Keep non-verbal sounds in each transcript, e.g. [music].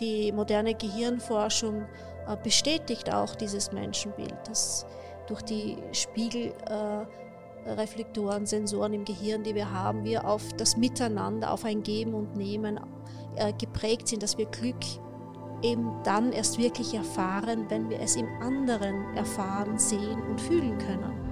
Die moderne Gehirnforschung äh, bestätigt auch dieses Menschenbild, das durch die Spiegelreflektoren, äh, Sensoren im Gehirn, die wir haben, wir auf das Miteinander, auf ein Geben und Nehmen äh, geprägt sind, dass wir Glück eben dann erst wirklich erfahren, wenn wir es im anderen erfahren, sehen und fühlen können.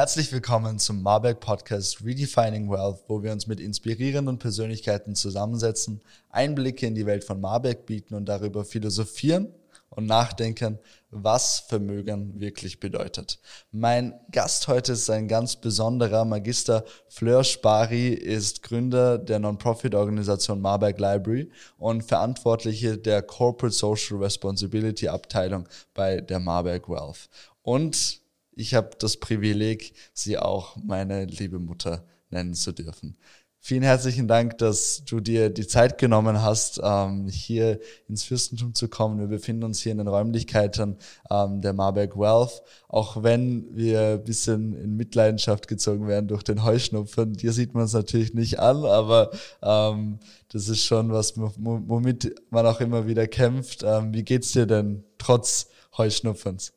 Herzlich willkommen zum Marberg Podcast Redefining Wealth, wo wir uns mit inspirierenden Persönlichkeiten zusammensetzen, Einblicke in die Welt von Marberg bieten und darüber philosophieren und nachdenken, was Vermögen wirklich bedeutet. Mein Gast heute ist ein ganz besonderer Magister Fleur Spari, ist Gründer der Non-Profit-Organisation Marberg Library und Verantwortliche der Corporate Social Responsibility Abteilung bei der Marberg Wealth. Und ich habe das Privileg, sie auch meine liebe Mutter nennen zu dürfen. Vielen herzlichen Dank, dass du dir die Zeit genommen hast, ähm, hier ins Fürstentum zu kommen. Wir befinden uns hier in den Räumlichkeiten ähm, der Marburg Wealth. Auch wenn wir ein bisschen in Mitleidenschaft gezogen werden durch den Heuschnupfen. Dir sieht man es natürlich nicht an, aber ähm, das ist schon was, womit man auch immer wieder kämpft. Wie geht's dir denn trotz Heuschnupfens?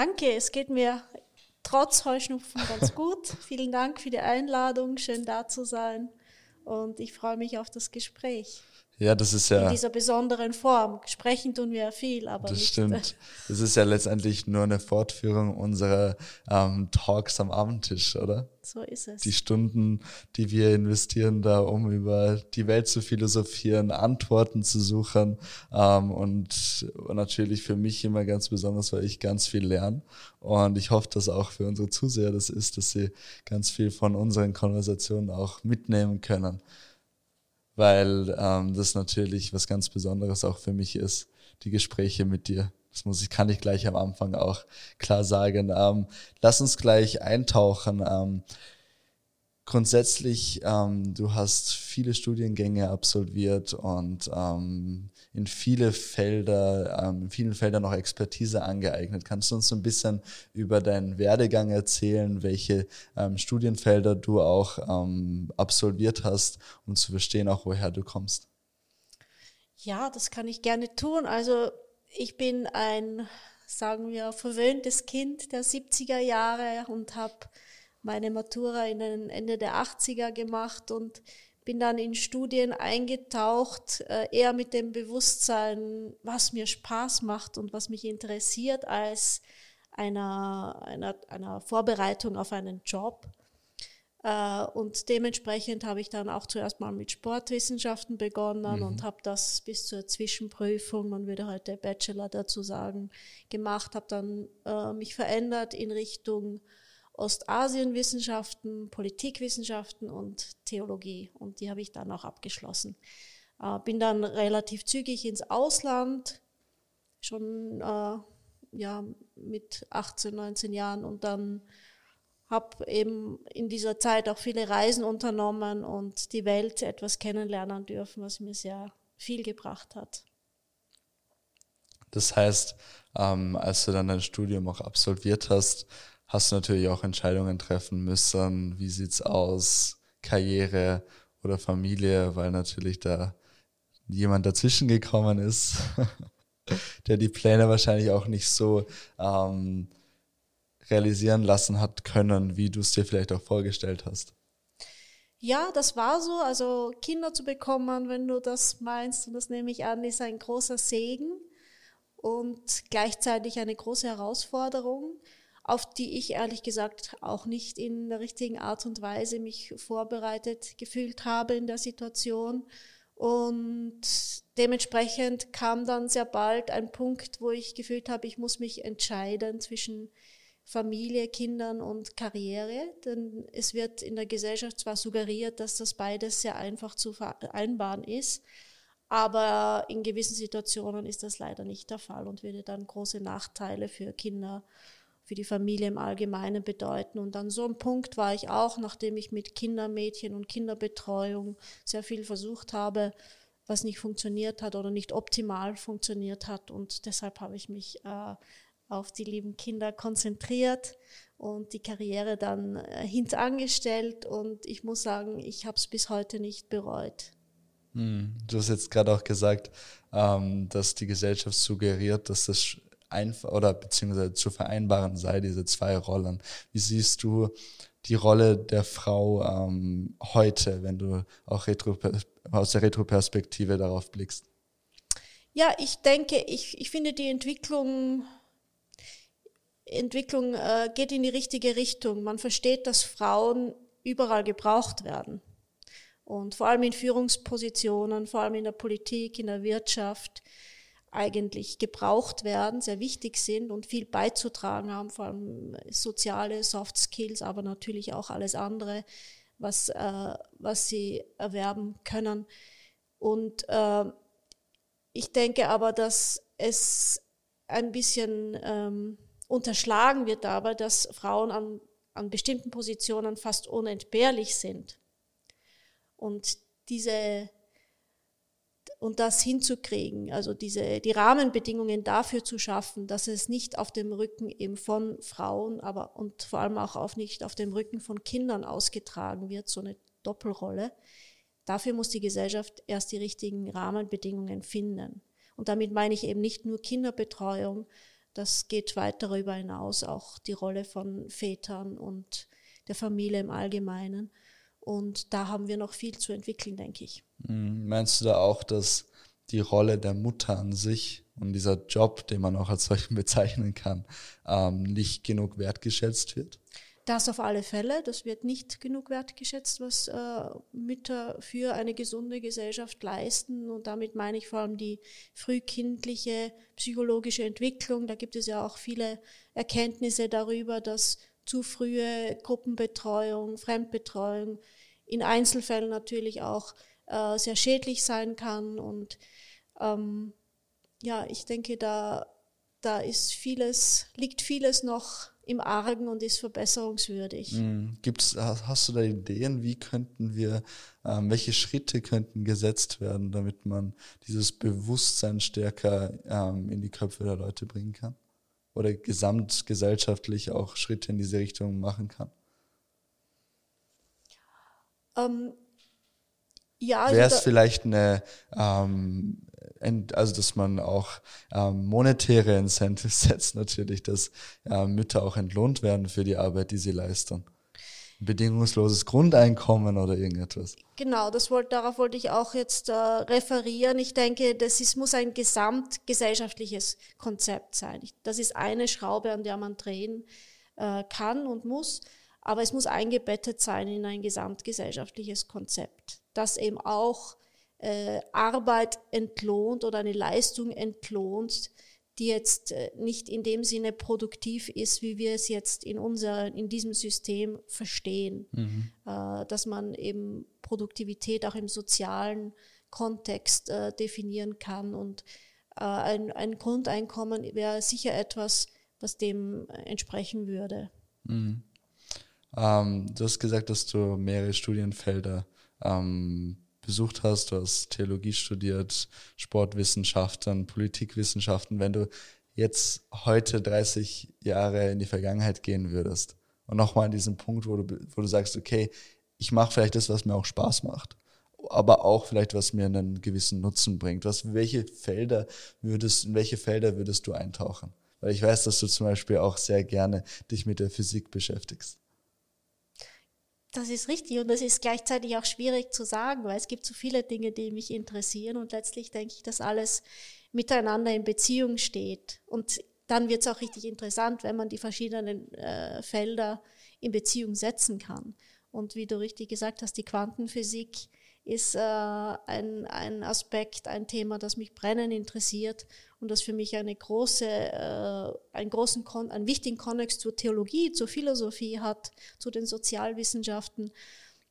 Danke, es geht mir trotz Heuschnupfen ganz gut. [laughs] Vielen Dank für die Einladung, schön da zu sein und ich freue mich auf das Gespräch. Ja, das ist ja. In dieser besonderen Form. Sprechen tun wir ja viel, aber. Das stimmt. Das ist ja letztendlich nur eine Fortführung unserer ähm, Talks am Abendtisch, oder? So ist es. Die Stunden, die wir investieren, da um über die Welt zu philosophieren, Antworten zu suchen. Ähm, und natürlich für mich immer ganz besonders, weil ich ganz viel lerne. Und ich hoffe, dass auch für unsere Zuseher das ist, dass sie ganz viel von unseren Konversationen auch mitnehmen können weil ähm, das natürlich was ganz Besonderes auch für mich ist, die Gespräche mit dir. Das muss ich, kann ich gleich am Anfang auch klar sagen. Ähm, lass uns gleich eintauchen. Ähm, grundsätzlich, ähm, du hast viele Studiengänge absolviert und ähm, in viele Felder, ähm, in vielen Feldern noch Expertise angeeignet. Kannst du uns ein bisschen über deinen Werdegang erzählen, welche ähm, Studienfelder du auch ähm, absolviert hast, um zu verstehen auch, woher du kommst? Ja, das kann ich gerne tun. Also ich bin ein, sagen wir, verwöhntes Kind der 70er Jahre und habe meine Matura in den Ende der 80er gemacht und bin dann in Studien eingetaucht, äh, eher mit dem Bewusstsein, was mir Spaß macht und was mich interessiert, als einer, einer, einer Vorbereitung auf einen Job. Äh, und dementsprechend habe ich dann auch zuerst mal mit Sportwissenschaften begonnen mhm. und habe das bis zur Zwischenprüfung, man würde heute Bachelor dazu sagen, gemacht, habe dann äh, mich verändert in Richtung Ostasienwissenschaften, Politikwissenschaften und Theologie. Und die habe ich dann auch abgeschlossen. Äh, bin dann relativ zügig ins Ausland, schon äh, ja, mit 18, 19 Jahren und dann habe eben in dieser Zeit auch viele Reisen unternommen und die Welt etwas kennenlernen dürfen, was mir sehr viel gebracht hat. Das heißt, ähm, als du dann dein Studium auch absolviert hast, hast du natürlich auch Entscheidungen treffen müssen. Wie sieht's aus? Karriere oder Familie, weil natürlich da jemand dazwischen gekommen ist, [laughs] der die Pläne wahrscheinlich auch nicht so ähm, realisieren lassen hat können, wie du es dir vielleicht auch vorgestellt hast. Ja, das war so. Also Kinder zu bekommen, wenn du das meinst, und das nehme ich an, ist ein großer Segen und gleichzeitig eine große Herausforderung auf die ich ehrlich gesagt auch nicht in der richtigen Art und Weise mich vorbereitet gefühlt habe in der Situation. Und dementsprechend kam dann sehr bald ein Punkt, wo ich gefühlt habe, ich muss mich entscheiden zwischen Familie, Kindern und Karriere. Denn es wird in der Gesellschaft zwar suggeriert, dass das beides sehr einfach zu vereinbaren ist, aber in gewissen Situationen ist das leider nicht der Fall und würde dann große Nachteile für Kinder für die Familie im Allgemeinen bedeuten. Und an so einem Punkt war ich auch, nachdem ich mit Kindermädchen und Kinderbetreuung sehr viel versucht habe, was nicht funktioniert hat oder nicht optimal funktioniert hat. Und deshalb habe ich mich äh, auf die lieben Kinder konzentriert und die Karriere dann äh, hintangestellt. Und ich muss sagen, ich habe es bis heute nicht bereut. Hm, du hast jetzt gerade auch gesagt, ähm, dass die Gesellschaft suggeriert, dass das einfach oder beziehungsweise zu vereinbaren sei, diese zwei Rollen. Wie siehst du die Rolle der Frau ähm, heute, wenn du auch retro, aus der Retroperspektive darauf blickst? Ja, ich denke, ich, ich finde die Entwicklung, Entwicklung äh, geht in die richtige Richtung. Man versteht, dass Frauen überall gebraucht werden. Und vor allem in Führungspositionen, vor allem in der Politik, in der Wirtschaft eigentlich gebraucht werden, sehr wichtig sind und viel beizutragen haben, vor allem soziale Soft Skills, aber natürlich auch alles andere, was, äh, was sie erwerben können. Und äh, ich denke aber, dass es ein bisschen ähm, unterschlagen wird dabei, dass Frauen an, an bestimmten Positionen fast unentbehrlich sind. Und diese und das hinzukriegen, also diese, die Rahmenbedingungen dafür zu schaffen, dass es nicht auf dem Rücken eben von Frauen, aber und vor allem auch auf nicht auf dem Rücken von Kindern ausgetragen wird, so eine Doppelrolle. Dafür muss die Gesellschaft erst die richtigen Rahmenbedingungen finden. Und damit meine ich eben nicht nur Kinderbetreuung, das geht weit darüber hinaus, auch die Rolle von Vätern und der Familie im Allgemeinen. Und da haben wir noch viel zu entwickeln, denke ich. Mhm. Meinst du da auch, dass die Rolle der Mutter an sich und dieser Job, den man auch als solchen [laughs] bezeichnen kann, ähm, nicht genug wertgeschätzt wird? Das auf alle Fälle. Das wird nicht genug wertgeschätzt, was äh, Mütter für eine gesunde Gesellschaft leisten. Und damit meine ich vor allem die frühkindliche psychologische Entwicklung. Da gibt es ja auch viele Erkenntnisse darüber, dass zu frühe Gruppenbetreuung, Fremdbetreuung in Einzelfällen natürlich auch äh, sehr schädlich sein kann. Und ähm, ja, ich denke, da, da ist vieles, liegt vieles noch im Argen und ist verbesserungswürdig. Mhm. Gibt's, hast du da Ideen, wie könnten wir, ähm, welche Schritte könnten gesetzt werden, damit man dieses Bewusstsein stärker ähm, in die Köpfe der Leute bringen kann? Oder gesamtgesellschaftlich auch Schritte in diese Richtung machen kann? Ähm, ja, also Wäre es vielleicht eine, ähm, also dass man auch ähm, monetäre Incentives [laughs] setzt, natürlich, dass äh, Mütter auch entlohnt werden für die Arbeit, die sie leisten. Bedingungsloses Grundeinkommen oder irgendetwas. Genau, das wollte, darauf wollte ich auch jetzt äh, referieren. Ich denke, das ist, muss ein gesamtgesellschaftliches Konzept sein. Das ist eine Schraube, an der man drehen äh, kann und muss aber es muss eingebettet sein in ein gesamtgesellschaftliches Konzept, das eben auch äh, Arbeit entlohnt oder eine Leistung entlohnt, die jetzt äh, nicht in dem Sinne produktiv ist, wie wir es jetzt in unser, in diesem System verstehen, mhm. äh, dass man eben Produktivität auch im sozialen Kontext äh, definieren kann und äh, ein, ein Grundeinkommen wäre sicher etwas, was dem entsprechen würde. Mhm. Ähm, du hast gesagt, dass du mehrere Studienfelder ähm, besucht hast. Du hast Theologie studiert, Sportwissenschaften, Politikwissenschaften. Wenn du jetzt heute 30 Jahre in die Vergangenheit gehen würdest und nochmal an diesen Punkt, wo du, wo du sagst, okay, ich mache vielleicht das, was mir auch Spaß macht, aber auch vielleicht, was mir einen gewissen Nutzen bringt. Was, welche Felder würdest, in welche Felder würdest du eintauchen? Weil ich weiß, dass du zum Beispiel auch sehr gerne dich mit der Physik beschäftigst. Das ist richtig und das ist gleichzeitig auch schwierig zu sagen, weil es gibt so viele Dinge, die mich interessieren und letztlich denke ich, dass alles miteinander in Beziehung steht. Und dann wird es auch richtig interessant, wenn man die verschiedenen äh, Felder in Beziehung setzen kann. Und wie du richtig gesagt hast, die Quantenphysik ist äh, ein, ein Aspekt, ein Thema, das mich brennend interessiert und das für mich eine große, äh, einen großen, Kon einen wichtigen Konnex zur Theologie, zur Philosophie hat, zu den Sozialwissenschaften.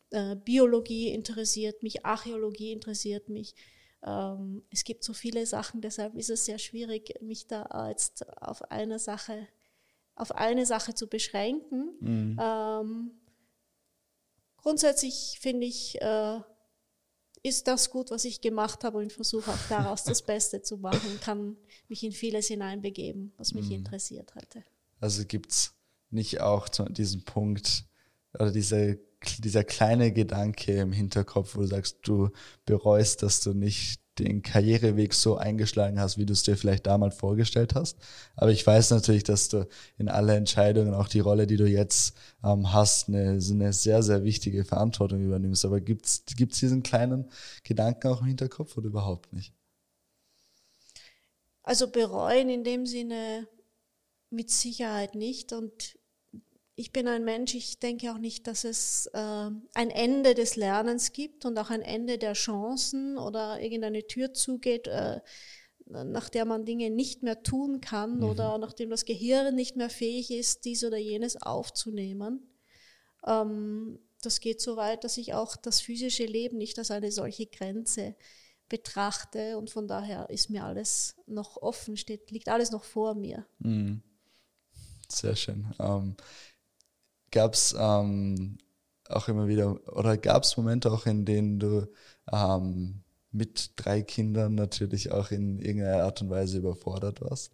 Äh, Biologie interessiert mich, Archäologie interessiert mich. Ähm, es gibt so viele Sachen, deshalb ist es sehr schwierig, mich da jetzt auf eine Sache, auf eine Sache zu beschränken. Mhm. Ähm, grundsätzlich finde ich, äh, ist das gut, was ich gemacht habe und versuche auch daraus das Beste zu machen, kann mich in vieles hineinbegeben, was mich mhm. interessiert hatte. Also gibt es nicht auch diesen Punkt oder diese, dieser kleine Gedanke im Hinterkopf, wo du sagst, du bereust, dass du nicht den Karriereweg so eingeschlagen hast, wie du es dir vielleicht damals vorgestellt hast. Aber ich weiß natürlich, dass du in alle Entscheidungen, auch die Rolle, die du jetzt ähm, hast, eine, eine sehr, sehr wichtige Verantwortung übernimmst. Aber gibt es diesen kleinen Gedanken auch im Hinterkopf oder überhaupt nicht? Also bereuen in dem Sinne mit Sicherheit nicht. Und ich bin ein Mensch, ich denke auch nicht, dass es äh, ein Ende des Lernens gibt und auch ein Ende der Chancen oder irgendeine Tür zugeht, äh, nach der man Dinge nicht mehr tun kann mhm. oder nachdem das Gehirn nicht mehr fähig ist, dies oder jenes aufzunehmen. Ähm, das geht so weit, dass ich auch das physische Leben nicht als eine solche Grenze betrachte und von daher ist mir alles noch offen, steht, liegt alles noch vor mir. Mhm. Sehr schön. Ähm, gab es ähm, auch immer wieder, oder gab es Momente auch, in denen du ähm, mit drei Kindern natürlich auch in irgendeiner Art und Weise überfordert warst?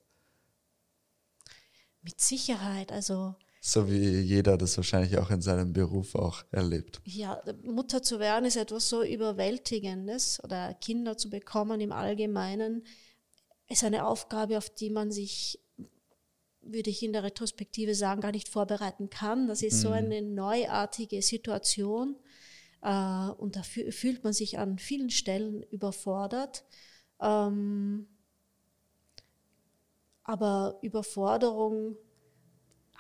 Mit Sicherheit, also. So wie jeder das wahrscheinlich auch in seinem Beruf auch erlebt. Ja, Mutter zu werden ist etwas so Überwältigendes oder Kinder zu bekommen im Allgemeinen ist eine Aufgabe, auf die man sich würde ich in der Retrospektive sagen, gar nicht vorbereiten kann. Das ist mhm. so eine neuartige Situation äh, und da fühlt man sich an vielen Stellen überfordert. Ähm, aber Überforderung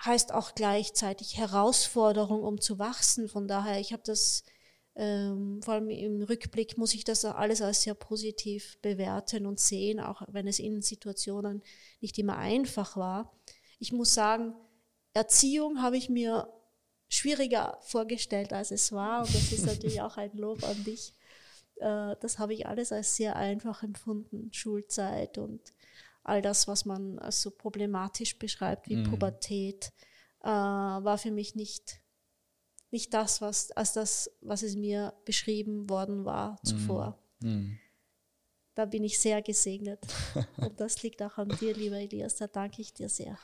heißt auch gleichzeitig Herausforderung, um zu wachsen. Von daher, ich habe das, ähm, vor allem im Rückblick muss ich das alles als sehr positiv bewerten und sehen, auch wenn es in Situationen nicht immer einfach war ich muss sagen, Erziehung habe ich mir schwieriger vorgestellt, als es war. Und das ist natürlich auch ein Lob an dich. Äh, das habe ich alles als sehr einfach empfunden. Schulzeit und all das, was man als so problematisch beschreibt wie mhm. Pubertät, äh, war für mich nicht, nicht das, was, als das, was es mir beschrieben worden war zuvor. Mhm. Da bin ich sehr gesegnet. [laughs] Und das liegt auch an dir, lieber Elias. Da danke ich dir sehr.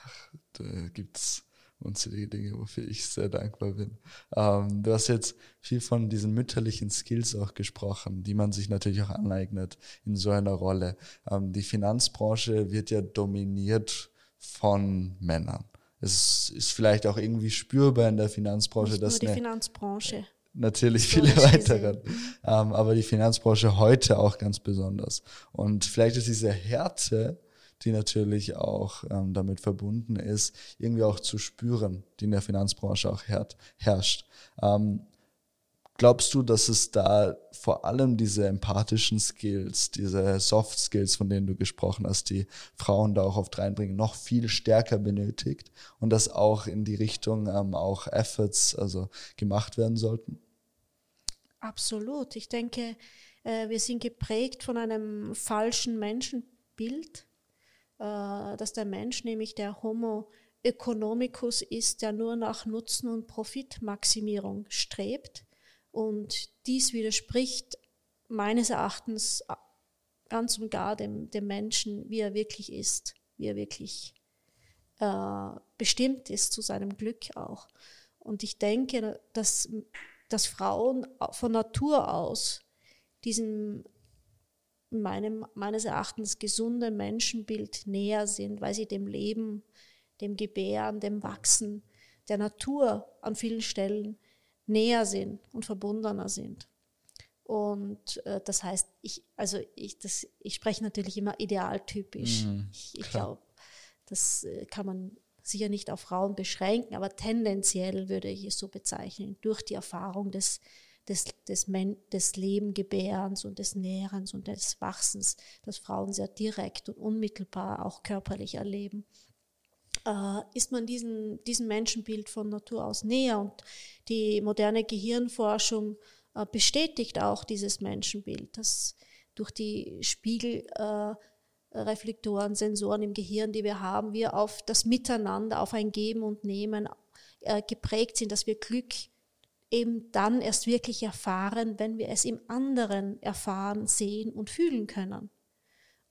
Da gibt es unzählige Dinge, wofür ich sehr dankbar bin. Ähm, du hast jetzt viel von diesen mütterlichen Skills auch gesprochen, die man sich natürlich auch aneignet in so einer Rolle. Ähm, die Finanzbranche wird ja dominiert von Männern. Es ist vielleicht auch irgendwie spürbar in der Finanzbranche, Nicht dass nur die Finanzbranche natürlich viele [laughs] weitere. Ähm, aber die Finanzbranche heute auch ganz besonders. Und vielleicht ist diese Härte, die natürlich auch ähm, damit verbunden ist, irgendwie auch zu spüren, die in der Finanzbranche auch herrscht. Ähm, glaubst du, dass es da vor allem diese empathischen Skills, diese Soft Skills, von denen du gesprochen hast, die Frauen da auch oft reinbringen, noch viel stärker benötigt und dass auch in die Richtung ähm, auch Efforts also gemacht werden sollten? Absolut. Ich denke, äh, wir sind geprägt von einem falschen Menschenbild, äh, dass der Mensch, nämlich der Homo economicus ist, der nur nach Nutzen und Profitmaximierung strebt. Und dies widerspricht meines Erachtens ganz und gar dem, dem Menschen, wie er wirklich ist, wie er wirklich äh, bestimmt ist zu seinem Glück auch. Und ich denke, dass dass Frauen von Natur aus diesem meinem, meines Erachtens gesunden Menschenbild näher sind, weil sie dem Leben, dem Gebären, dem Wachsen der Natur an vielen Stellen näher sind und verbundener sind. Und äh, das heißt, ich, also ich, das, ich spreche natürlich immer idealtypisch. Mhm, ich, ich glaube, das äh, kann man sicher nicht auf Frauen beschränken, aber tendenziell würde ich es so bezeichnen, durch die Erfahrung des, des, des, des Lebengebärens und des Nährens und des Wachsens, das Frauen sehr direkt und unmittelbar auch körperlich erleben, äh, ist man diesen, diesem Menschenbild von Natur aus näher. Und die moderne Gehirnforschung äh, bestätigt auch dieses Menschenbild, dass durch die Spiegel äh, Reflektoren, Sensoren im Gehirn, die wir haben, wir auf das Miteinander, auf ein Geben und Nehmen äh, geprägt sind, dass wir Glück eben dann erst wirklich erfahren, wenn wir es im anderen erfahren, sehen und fühlen können.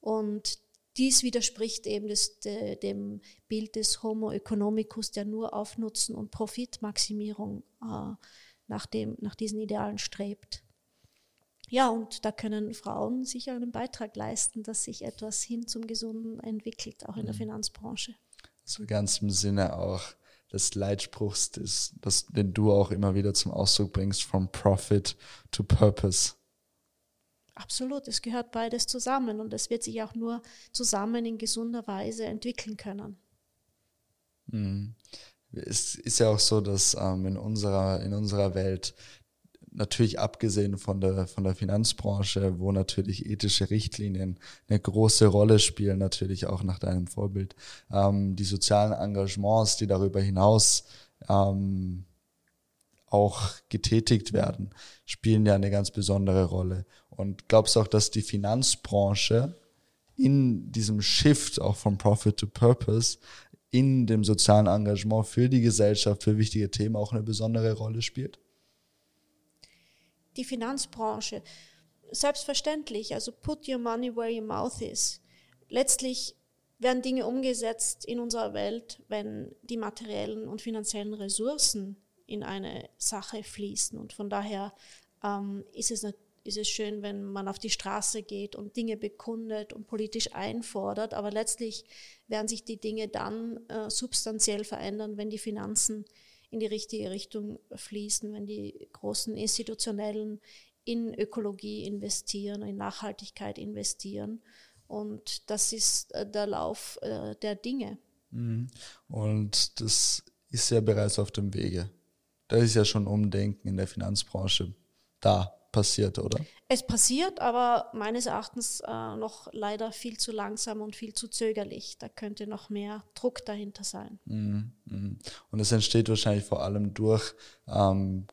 Und dies widerspricht eben des, de, dem Bild des Homo economicus, der nur auf Nutzen und Profitmaximierung äh, nach, dem, nach diesen Idealen strebt. Ja, und da können Frauen sicher einen Beitrag leisten, dass sich etwas hin zum Gesunden entwickelt, auch in der mhm. Finanzbranche. So ganz im Sinne auch des Leitspruchs, des, das, den du auch immer wieder zum Ausdruck bringst, from profit to purpose. Absolut, es gehört beides zusammen und es wird sich auch nur zusammen in gesunder Weise entwickeln können. Mhm. Es ist ja auch so, dass ähm, in, unserer, in unserer Welt natürlich abgesehen von der, von der Finanzbranche, wo natürlich ethische Richtlinien eine große Rolle spielen, natürlich auch nach deinem Vorbild, ähm, die sozialen Engagements, die darüber hinaus ähm, auch getätigt werden, spielen ja eine ganz besondere Rolle. Und glaubst du auch, dass die Finanzbranche in diesem Shift auch von Profit to Purpose in dem sozialen Engagement für die Gesellschaft, für wichtige Themen auch eine besondere Rolle spielt? Die Finanzbranche, selbstverständlich, also put your money where your mouth is. Letztlich werden Dinge umgesetzt in unserer Welt, wenn die materiellen und finanziellen Ressourcen in eine Sache fließen. Und von daher ähm, ist, es, ist es schön, wenn man auf die Straße geht und Dinge bekundet und politisch einfordert. Aber letztlich werden sich die Dinge dann äh, substanziell verändern, wenn die Finanzen in die richtige Richtung fließen, wenn die großen institutionellen in Ökologie investieren, in Nachhaltigkeit investieren. Und das ist äh, der Lauf äh, der Dinge. Mhm. Und das ist ja bereits auf dem Wege da ist ja schon Umdenken in der Finanzbranche da passiert, oder? Es passiert, aber meines Erachtens äh, noch leider viel zu langsam und viel zu zögerlich. Da könnte noch mehr Druck dahinter sein. Mhm, mhm. Und es entsteht wahrscheinlich vor allem durch ähm,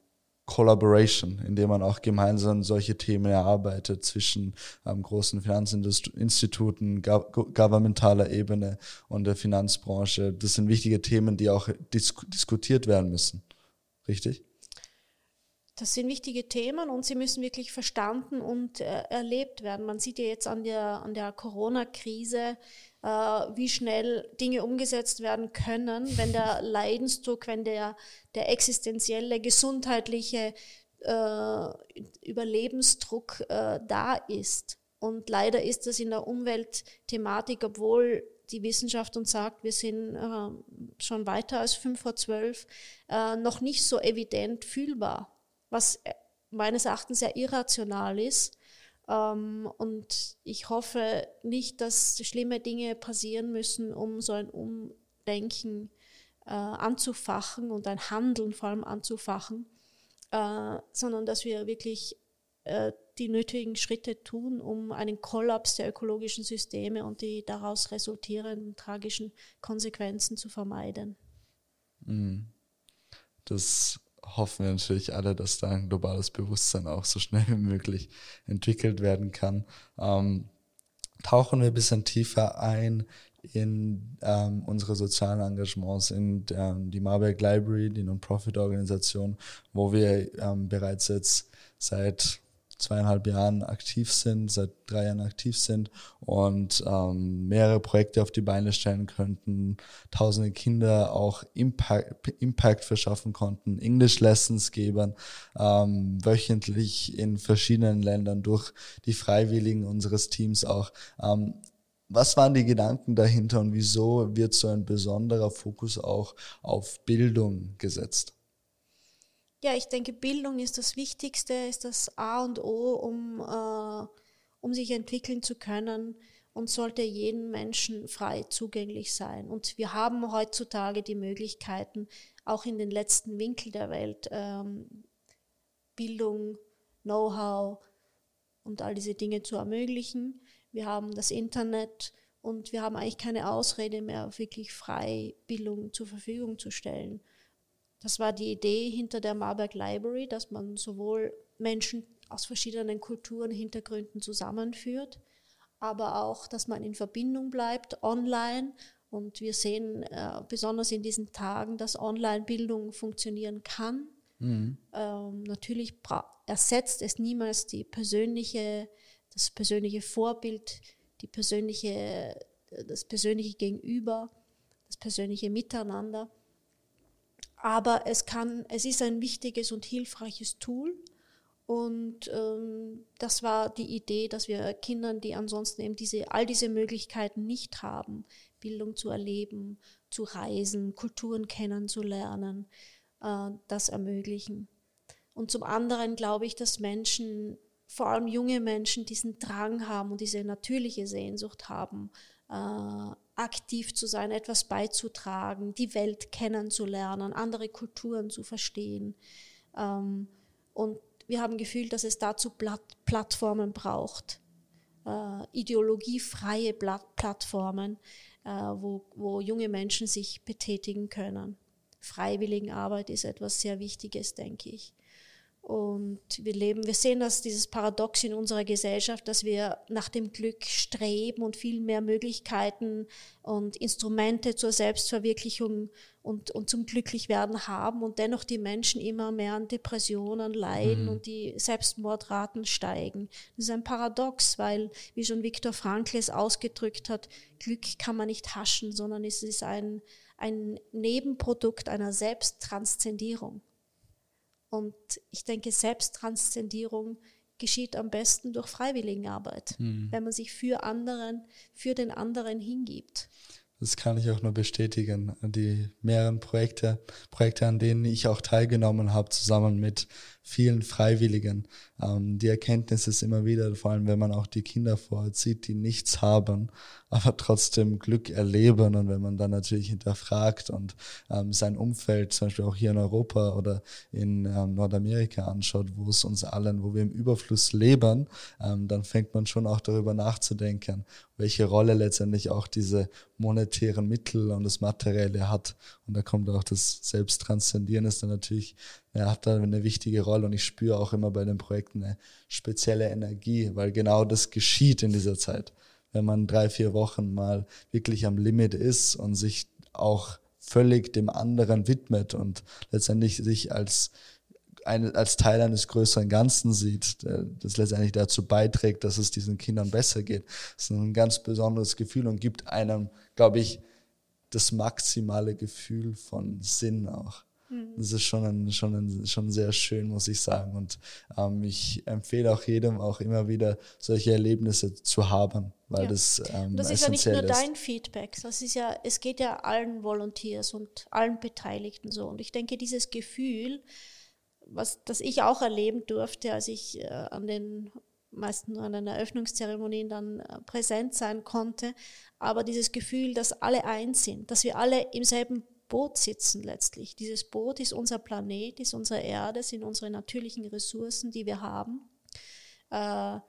Collaboration, indem man auch gemeinsam solche Themen erarbeitet zwischen ähm, großen Finanzinstituten, gov governmentaler Ebene und der Finanzbranche. Das sind wichtige Themen, die auch dis diskutiert werden müssen. Richtig? Das sind wichtige Themen und sie müssen wirklich verstanden und äh, erlebt werden. Man sieht ja jetzt an der, an der Corona-Krise, äh, wie schnell Dinge umgesetzt werden können, wenn der [laughs] Leidensdruck, wenn der, der existenzielle, gesundheitliche äh, Überlebensdruck äh, da ist. Und leider ist das in der Umweltthematik, obwohl die Wissenschaft uns sagt, wir sind äh, schon weiter als fünf vor zwölf, äh, noch nicht so evident fühlbar, was äh, meines Erachtens sehr irrational ist. Ähm, und ich hoffe nicht, dass schlimme Dinge passieren müssen, um so ein Umdenken äh, anzufachen und ein Handeln vor allem anzufachen, äh, sondern dass wir wirklich äh, die nötigen Schritte tun, um einen Kollaps der ökologischen Systeme und die daraus resultierenden tragischen Konsequenzen zu vermeiden. Mhm. Das hoffen wir natürlich alle, dass da ein globales Bewusstsein auch so schnell wie möglich entwickelt werden kann. Ähm, tauchen wir ein bisschen tiefer ein in ähm, unsere sozialen Engagements, in ähm, die Marburg Library, die Non-Profit-Organisation, wo wir ähm, bereits jetzt seit zweieinhalb Jahren aktiv sind, seit drei Jahren aktiv sind und ähm, mehrere Projekte auf die Beine stellen könnten, tausende Kinder auch Impact, Impact verschaffen konnten, English Lessons geben, ähm, wöchentlich in verschiedenen Ländern durch die Freiwilligen unseres Teams auch. Ähm, was waren die Gedanken dahinter und wieso wird so ein besonderer Fokus auch auf Bildung gesetzt? Ja, ich denke, Bildung ist das Wichtigste, ist das A und O, um, äh, um sich entwickeln zu können und sollte jedem Menschen frei zugänglich sein. Und wir haben heutzutage die Möglichkeiten, auch in den letzten Winkel der Welt ähm, Bildung, Know-how und all diese Dinge zu ermöglichen. Wir haben das Internet und wir haben eigentlich keine Ausrede mehr, wirklich frei Bildung zur Verfügung zu stellen. Das war die Idee hinter der Marburg Library, dass man sowohl Menschen aus verschiedenen Kulturen, Hintergründen zusammenführt, aber auch, dass man in Verbindung bleibt online. Und wir sehen äh, besonders in diesen Tagen, dass Online-Bildung funktionieren kann, Mhm. Ähm, natürlich ersetzt es niemals die persönliche, das persönliche Vorbild, die persönliche, das persönliche Gegenüber, das persönliche Miteinander. Aber es kann, es ist ein wichtiges und hilfreiches Tool. Und ähm, das war die Idee, dass wir Kindern, die ansonsten eben diese, all diese Möglichkeiten nicht haben, Bildung zu erleben, zu reisen, Kulturen kennenzulernen, äh, das ermöglichen. Und zum anderen glaube ich, dass Menschen, vor allem junge Menschen, diesen Drang haben und diese natürliche Sehnsucht haben, äh, aktiv zu sein, etwas beizutragen, die Welt kennenzulernen, andere Kulturen zu verstehen. Ähm, und wir haben gefühlt, dass es dazu Plattformen braucht, äh, ideologiefreie Plattformen, äh, wo, wo junge Menschen sich betätigen können. Freiwilligenarbeit ist etwas sehr Wichtiges, denke ich. Und wir leben, wir sehen das, dieses Paradox in unserer Gesellschaft, dass wir nach dem Glück streben und viel mehr Möglichkeiten und Instrumente zur Selbstverwirklichung und, und zum Glücklichwerden haben und dennoch die Menschen immer mehr an Depressionen leiden mhm. und die Selbstmordraten steigen. Das ist ein Paradox, weil, wie schon Viktor Frankl es ausgedrückt hat, Glück kann man nicht haschen, sondern es ist ein, ein Nebenprodukt einer Selbsttranszendierung. Und ich denke, Selbsttranszendierung geschieht am besten durch Freiwilligenarbeit, mhm. wenn man sich für anderen, für den anderen hingibt. Das kann ich auch nur bestätigen. Die mehreren Projekte, Projekte, an denen ich auch teilgenommen habe, zusammen mit vielen Freiwilligen. Ähm, die Erkenntnis ist immer wieder, vor allem wenn man auch die Kinder vorzieht, die nichts haben, [laughs] aber trotzdem Glück erleben und wenn man dann natürlich hinterfragt und ähm, sein Umfeld, zum Beispiel auch hier in Europa oder in ähm, Nordamerika anschaut, wo es uns allen, wo wir im Überfluss leben, ähm, dann fängt man schon auch darüber nachzudenken, welche Rolle letztendlich auch diese monetären Mittel und das Materielle hat. Und da kommt auch das Selbsttranszendieren ist dann natürlich er hat da eine wichtige Rolle und ich spüre auch immer bei den Projekten eine spezielle Energie, weil genau das geschieht in dieser Zeit. Wenn man drei, vier Wochen mal wirklich am Limit ist und sich auch völlig dem anderen widmet und letztendlich sich als eine, als Teil eines größeren Ganzen sieht, das letztendlich dazu beiträgt, dass es diesen Kindern besser geht. Das ist ein ganz besonderes Gefühl und gibt einem, glaube ich, das maximale Gefühl von Sinn auch. Mhm. Das ist schon, ein, schon, ein, schon sehr schön, muss ich sagen. Und ähm, ich empfehle auch jedem auch immer wieder solche Erlebnisse zu haben, weil ja. das ähm, Das ist ja nicht nur ist. dein Feedback, das ist ja, es geht ja allen Volunteers und allen Beteiligten so. Und ich denke, dieses Gefühl, was das ich auch erleben durfte, als ich äh, an den meist nur an den Eröffnungszeremonien dann äh, präsent sein konnte, aber dieses Gefühl, dass alle eins sind, dass wir alle im selben Boot sitzen letztlich. Dieses Boot ist unser Planet, ist unsere Erde, sind unsere natürlichen Ressourcen, die wir haben. Äh,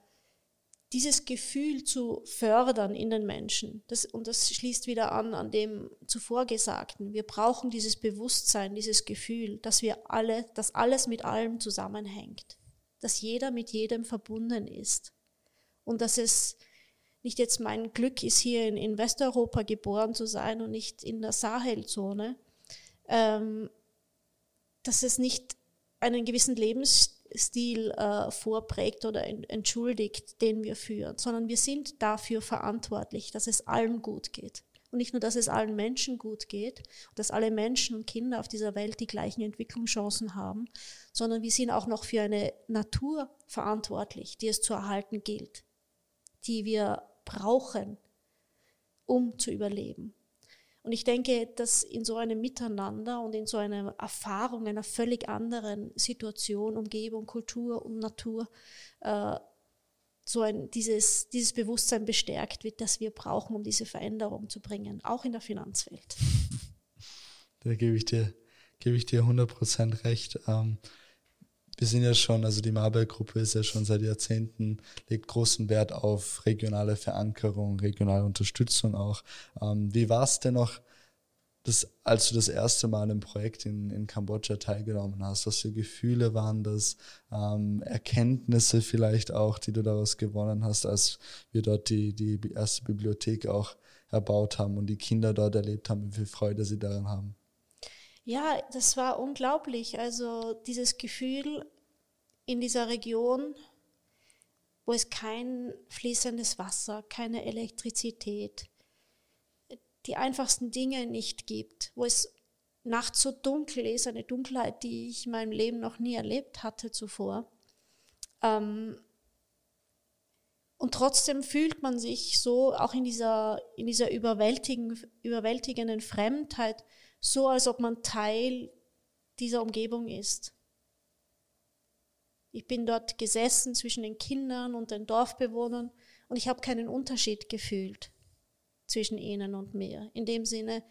dieses Gefühl zu fördern in den Menschen, das, und das schließt wieder an an dem zuvor Gesagten, wir brauchen dieses Bewusstsein, dieses Gefühl, dass wir alle, dass alles mit allem zusammenhängt, dass jeder mit jedem verbunden ist und dass es nicht jetzt mein Glück ist, hier in, in Westeuropa geboren zu sein und nicht in der Sahelzone, ähm, dass es nicht einen gewissen Lebensstil äh, vorprägt oder entschuldigt, den wir führen, sondern wir sind dafür verantwortlich, dass es allen gut geht. Und nicht nur, dass es allen Menschen gut geht, dass alle Menschen und Kinder auf dieser Welt die gleichen Entwicklungschancen haben, sondern wir sind auch noch für eine Natur verantwortlich, die es zu erhalten gilt, die wir brauchen, um zu überleben. Und ich denke, dass in so einem Miteinander und in so einer Erfahrung einer völlig anderen Situation, Umgebung, Kultur und Natur äh, so ein, dieses, dieses Bewusstsein bestärkt wird, das wir brauchen, um diese Veränderung zu bringen, auch in der Finanzwelt. [laughs] Da gebe ich dir, gebe ich dir 100% recht. Ähm, wir sind ja schon, also die Marburg-Gruppe ist ja schon seit Jahrzehnten, legt großen Wert auf regionale Verankerung, regionale Unterstützung auch. Ähm, wie war es denn noch, das, als du das erste Mal im Projekt in, in Kambodscha teilgenommen hast? Was für Gefühle waren das? Ähm, Erkenntnisse vielleicht auch, die du daraus gewonnen hast, als wir dort die, die erste Bibliothek auch erbaut haben und die Kinder dort erlebt haben, wie viel Freude sie daran haben? Ja, das war unglaublich. Also dieses Gefühl in dieser Region, wo es kein fließendes Wasser, keine Elektrizität, die einfachsten Dinge nicht gibt, wo es nachts so dunkel ist, eine Dunkelheit, die ich in meinem Leben noch nie erlebt hatte zuvor. Ähm, und trotzdem fühlt man sich so, auch in dieser, in dieser überwältigenden Fremdheit, so als ob man Teil dieser Umgebung ist. Ich bin dort gesessen zwischen den Kindern und den Dorfbewohnern und ich habe keinen Unterschied gefühlt zwischen ihnen und mir. In dem Sinne,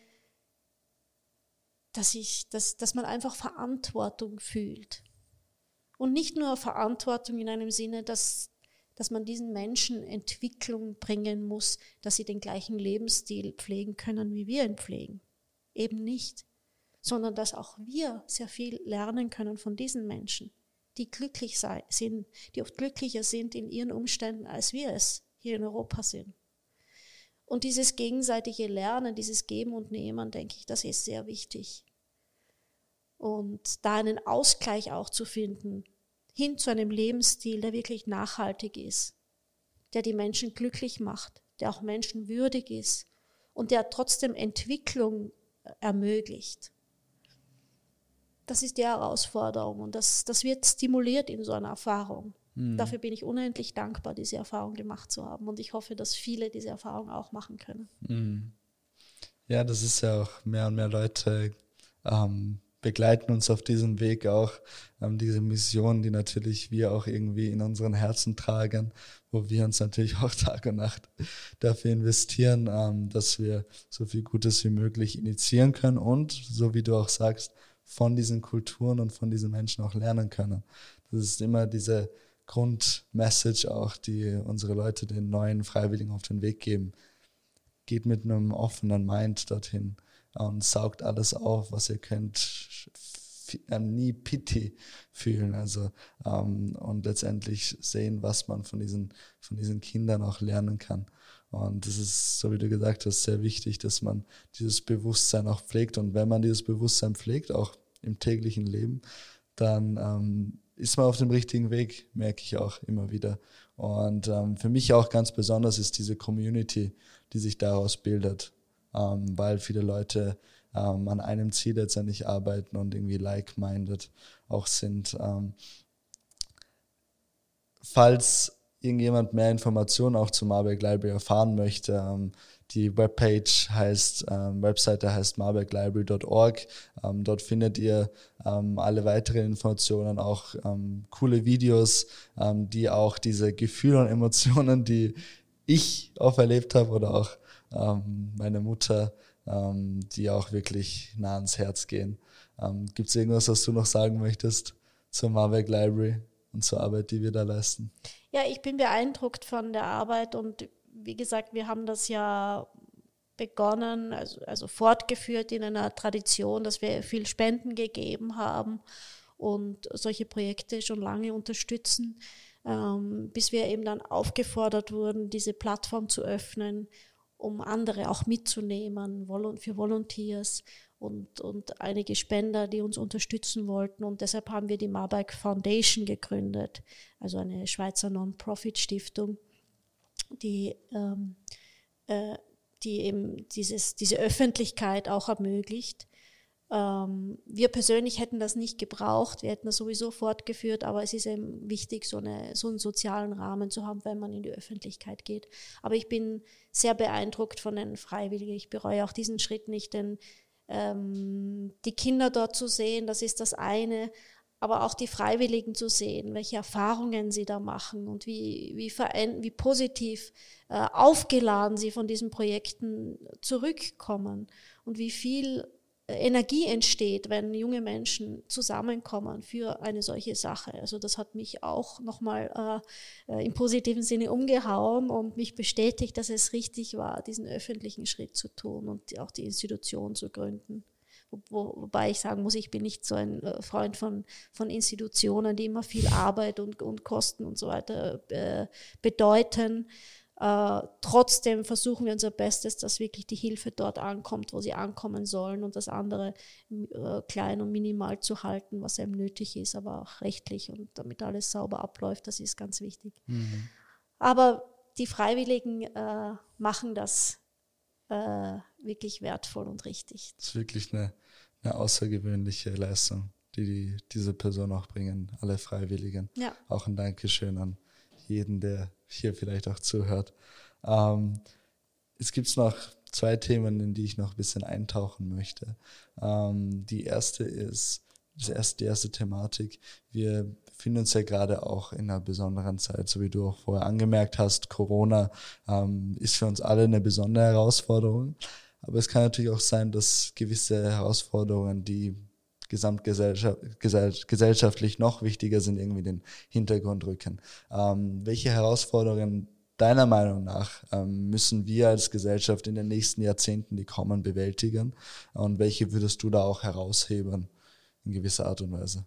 dass, ich, dass, dass man einfach Verantwortung fühlt. Und nicht nur Verantwortung in einem Sinne, dass, dass man diesen Menschen Entwicklung bringen muss, dass sie den gleichen Lebensstil pflegen können, wie wir ihn pflegen. Eben nicht. Sondern dass auch wir sehr viel lernen können von diesen Menschen, die glücklich sei, sind, die oft glücklicher sind in ihren Umständen, als wir es hier in Europa sind. Und dieses gegenseitige Lernen, dieses Geben und Nehmen, denke ich, das ist sehr wichtig. Und da einen Ausgleich auch zu finden, hin zu einem Lebensstil, der wirklich nachhaltig ist, der die Menschen glücklich macht, der auch menschenwürdig ist und der trotzdem Entwicklung ermöglicht. Das ist die Herausforderung und das, das wird stimuliert in so einer Erfahrung. Mhm. Dafür bin ich unendlich dankbar, diese Erfahrung gemacht zu haben und ich hoffe, dass viele diese Erfahrung auch machen können. Mhm. Ja, das ist ja auch mehr und mehr Leute ähm, begleiten uns auf diesem Weg auch, ähm, diese Mission, die natürlich wir auch irgendwie in unseren Herzen tragen, wo wir uns natürlich [laughs] auch Tag und Nacht dafür investieren, ähm, dass wir so viel Gutes wie möglich initiieren können und, so wie du auch sagst, von diesen Kulturen und von diesen Menschen auch lernen können. Das ist immer diese Grundmessage auch, die unsere Leute den neuen Freiwilligen auf den Weg geben. Geht mit einem offenen Mind dorthin und saugt alles auf, was ihr könnt. Ähm, nie Pity fühlen, also ähm, und letztendlich sehen, was man von diesen von diesen Kindern auch lernen kann. Und das ist, so wie du gesagt hast, sehr wichtig, dass man dieses Bewusstsein auch pflegt. Und wenn man dieses Bewusstsein pflegt, auch im täglichen Leben, dann ähm, ist man auf dem richtigen Weg, merke ich auch immer wieder. Und ähm, für mich auch ganz besonders ist diese Community, die sich daraus bildet ähm, weil viele Leute ähm, an einem Ziel letztendlich arbeiten und irgendwie like-minded auch sind. Ähm, falls irgendjemand mehr Informationen auch zum Marburg Library erfahren möchte, ähm, die Webpage heißt, ähm, Webseite heißt marburglibrary.org. Ähm, dort findet ihr ähm, alle weiteren Informationen, auch ähm, coole Videos, die auch diese Gefühle und Emotionen, die ich auch erlebt habe oder auch ähm, meine Mutter, ähm, die auch wirklich nah ans Herz gehen. Ähm, Gibt es irgendwas, was du noch sagen möchtest zur Marbeck Library und zur Arbeit, die wir da leisten? Ja, ich bin beeindruckt von der Arbeit und wie gesagt, wir haben das ja begonnen, also, also fortgeführt in einer Tradition, dass wir viel Spenden gegeben haben und solche Projekte schon lange unterstützen, ähm, bis wir eben dann aufgefordert wurden, diese Plattform zu öffnen um andere auch mitzunehmen für Volunteers und, und einige Spender, die uns unterstützen wollten. Und deshalb haben wir die Marburg Foundation gegründet, also eine Schweizer Non-Profit-Stiftung, die, ähm, äh, die eben dieses, diese Öffentlichkeit auch ermöglicht wir persönlich hätten das nicht gebraucht, wir hätten das sowieso fortgeführt, aber es ist eben wichtig, so, eine, so einen sozialen Rahmen zu haben, wenn man in die Öffentlichkeit geht. Aber ich bin sehr beeindruckt von den Freiwilligen. Ich bereue auch diesen Schritt nicht, denn ähm, die Kinder dort zu sehen, das ist das eine, aber auch die Freiwilligen zu sehen, welche Erfahrungen sie da machen und wie, wie, wie positiv äh, aufgeladen sie von diesen Projekten zurückkommen und wie viel Energie entsteht, wenn junge Menschen zusammenkommen für eine solche Sache. Also das hat mich auch nochmal äh, im positiven Sinne umgehauen und mich bestätigt, dass es richtig war, diesen öffentlichen Schritt zu tun und auch die Institution zu gründen. Wo, wobei ich sagen muss, ich bin nicht so ein äh, Freund von, von Institutionen, die immer viel Arbeit und, und Kosten und so weiter äh, bedeuten. Äh, trotzdem versuchen wir unser Bestes, dass wirklich die Hilfe dort ankommt, wo sie ankommen sollen und das andere äh, klein und minimal zu halten, was eben nötig ist, aber auch rechtlich und damit alles sauber abläuft, das ist ganz wichtig. Mhm. Aber die Freiwilligen äh, machen das äh, wirklich wertvoll und richtig. Das ist wirklich eine, eine außergewöhnliche Leistung, die, die diese Person auch bringen, alle Freiwilligen. Ja. Auch ein Dankeschön an jeden, der hier vielleicht auch zuhört. Ähm, es gibt noch zwei Themen, in die ich noch ein bisschen eintauchen möchte. Ähm, die erste ist, das erste, die erste Thematik. Wir befinden uns ja gerade auch in einer besonderen Zeit, so wie du auch vorher angemerkt hast. Corona ähm, ist für uns alle eine besondere Herausforderung. Aber es kann natürlich auch sein, dass gewisse Herausforderungen, die gesamtgesellschaftlich noch wichtiger sind, irgendwie den Hintergrund rücken. Ähm, welche Herausforderungen deiner Meinung nach ähm, müssen wir als Gesellschaft in den nächsten Jahrzehnten, die kommen, bewältigen? Und welche würdest du da auch herausheben in gewisser Art und Weise?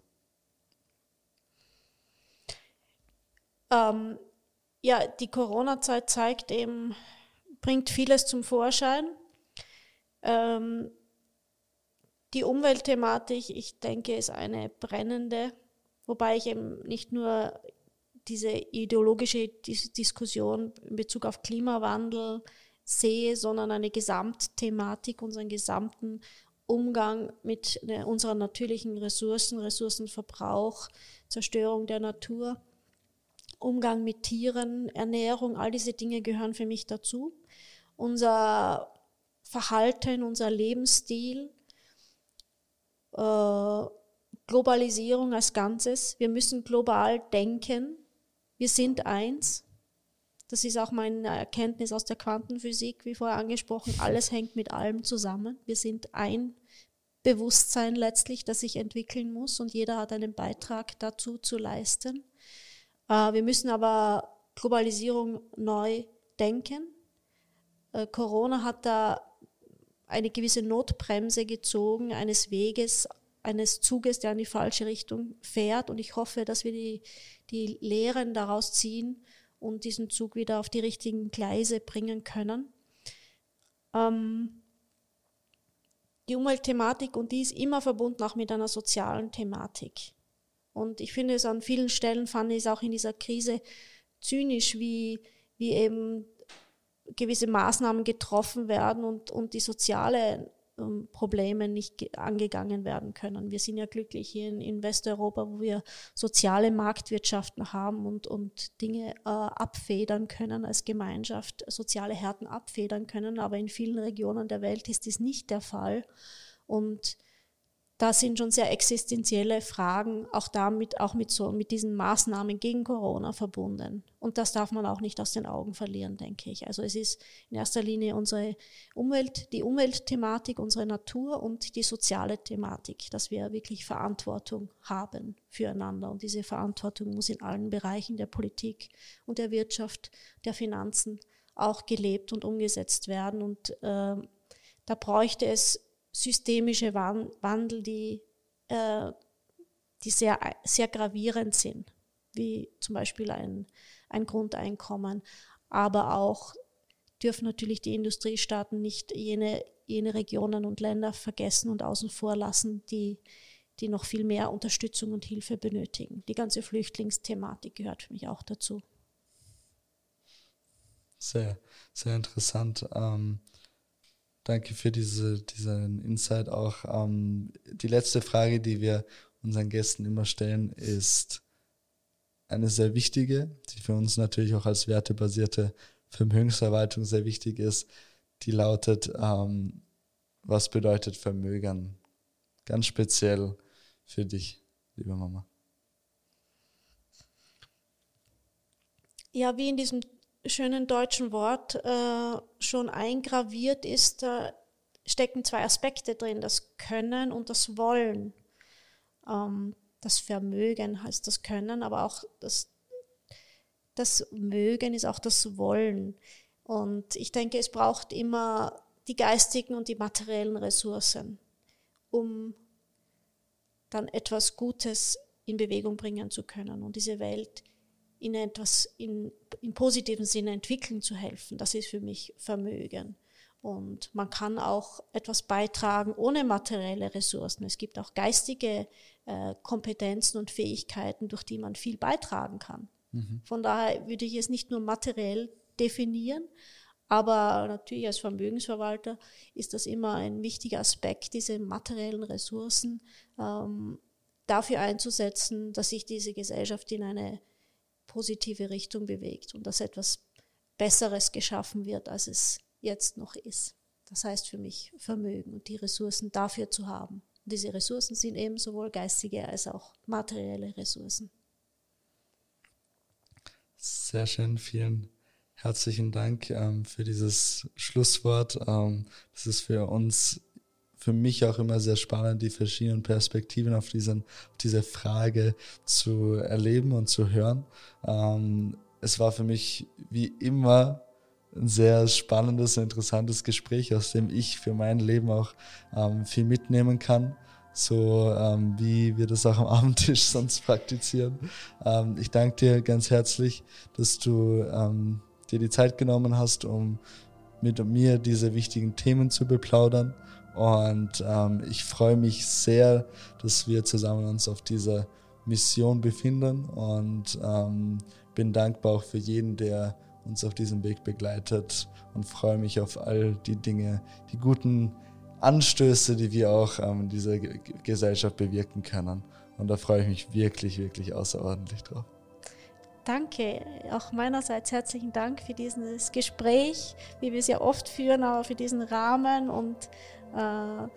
Ähm, ja, die Corona-Zeit zeigt eben, bringt vieles zum Vorschein. Ähm, die Umweltthematik, ich denke, ist eine brennende, wobei ich eben nicht nur diese ideologische Dis Diskussion in Bezug auf Klimawandel sehe, sondern eine Gesamtthematik, unseren gesamten Umgang mit unseren natürlichen Ressourcen, Ressourcenverbrauch, Zerstörung der Natur, Umgang mit Tieren, Ernährung, all diese Dinge gehören für mich dazu. Unser Verhalten, unser Lebensstil, äh, Globalisierung als Ganzes. Wir müssen global denken. Wir sind eins. Das ist auch meine Erkenntnis aus der Quantenphysik, wie vorher angesprochen. Alles hängt mit allem zusammen. Wir sind ein Bewusstsein letztlich, das sich entwickeln muss und jeder hat einen Beitrag dazu zu leisten. Äh, wir müssen aber Globalisierung neu denken. Äh, Corona hat da eine gewisse Notbremse gezogen eines Weges, eines Zuges, der in die falsche Richtung fährt. Und ich hoffe, dass wir die, die Lehren daraus ziehen und diesen Zug wieder auf die richtigen Gleise bringen können. Ähm, die Umweltthematik und die ist immer verbunden auch mit einer sozialen Thematik. Und ich finde es an vielen Stellen, fand ich es auch in dieser Krise zynisch, wie, wie eben gewisse Maßnahmen getroffen werden und, und die soziale ähm, Probleme nicht angegangen werden können. Wir sind ja glücklich hier in, in Westeuropa, wo wir soziale Marktwirtschaften haben und, und Dinge äh, abfedern können als Gemeinschaft, soziale Härten abfedern können. Aber in vielen Regionen der Welt ist dies nicht der Fall. Und da sind schon sehr existenzielle Fragen auch damit, auch mit so, mit diesen Maßnahmen gegen Corona verbunden. Und das darf man auch nicht aus den Augen verlieren, denke ich. Also es ist in erster Linie unsere Umwelt, die Umweltthematik, unsere Natur und die soziale Thematik, dass wir wirklich Verantwortung haben füreinander. Und diese Verantwortung muss in allen Bereichen der Politik und der Wirtschaft, der Finanzen auch gelebt und umgesetzt werden. Und äh, da bräuchte es systemische Wandel, die, äh, die sehr, sehr gravierend sind, wie zum Beispiel ein, ein Grundeinkommen. Aber auch dürfen natürlich die Industriestaaten nicht jene, jene Regionen und Länder vergessen und außen vor lassen, die, die noch viel mehr Unterstützung und Hilfe benötigen. Die ganze Flüchtlingsthematik gehört für mich auch dazu. Sehr, sehr interessant. Ähm, Danke für diese, diesen Insight auch. Ähm, die letzte Frage, die wir unseren Gästen immer stellen, ist eine sehr wichtige, die für uns natürlich auch als wertebasierte Vermögensverwaltung sehr wichtig ist. Die lautet, ähm, was bedeutet Vermögen? Ganz speziell für dich, liebe Mama. Ja, wie in diesem schönen deutschen Wort äh, schon eingraviert ist, da stecken zwei Aspekte drin, das Können und das Wollen. Ähm, das Vermögen heißt das Können, aber auch das, das Mögen ist auch das Wollen. Und ich denke, es braucht immer die geistigen und die materiellen Ressourcen, um dann etwas Gutes in Bewegung bringen zu können und diese Welt in etwas in, in positiven Sinne entwickeln zu helfen. Das ist für mich Vermögen. Und man kann auch etwas beitragen ohne materielle Ressourcen. Es gibt auch geistige äh, Kompetenzen und Fähigkeiten, durch die man viel beitragen kann. Mhm. Von daher würde ich es nicht nur materiell definieren, aber natürlich als Vermögensverwalter ist das immer ein wichtiger Aspekt, diese materiellen Ressourcen ähm, dafür einzusetzen, dass sich diese Gesellschaft in eine positive Richtung bewegt und dass etwas Besseres geschaffen wird, als es jetzt noch ist. Das heißt für mich Vermögen und die Ressourcen dafür zu haben. Und diese Ressourcen sind eben sowohl geistige als auch materielle Ressourcen. Sehr schön, vielen herzlichen Dank ähm, für dieses Schlusswort. Ähm, das ist für uns, für mich auch immer sehr spannend, die verschiedenen Perspektiven auf, diesen, auf diese Frage zu erleben und zu hören. Ähm, es war für mich wie immer ein sehr spannendes, interessantes Gespräch, aus dem ich für mein Leben auch ähm, viel mitnehmen kann. So ähm, wie wir das auch am [laughs] Abendtisch sonst praktizieren. Ähm, ich danke dir ganz herzlich, dass du ähm, dir die Zeit genommen hast, um mit mir diese wichtigen Themen zu beplaudern. Und ähm, ich freue mich sehr, dass wir zusammen uns auf dieser Mission befinden und ähm, bin dankbar auch für jeden, der uns auf diesem Weg begleitet und freue mich auf all die Dinge, die guten Anstöße, die wir auch ähm, in dieser G Gesellschaft bewirken können. Und da freue ich mich wirklich, wirklich außerordentlich drauf. Danke, auch meinerseits herzlichen Dank für dieses Gespräch, wie wir es ja oft führen, aber für diesen Rahmen und äh,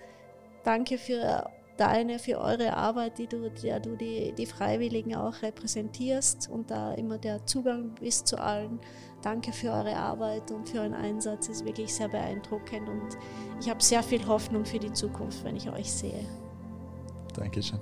danke für deine, für eure Arbeit, die du, ja, du die, die Freiwilligen auch repräsentierst und da immer der Zugang bist zu allen. Danke für eure Arbeit und für euren Einsatz. Ist wirklich sehr beeindruckend und ich habe sehr viel Hoffnung für die Zukunft, wenn ich euch sehe. Dankeschön.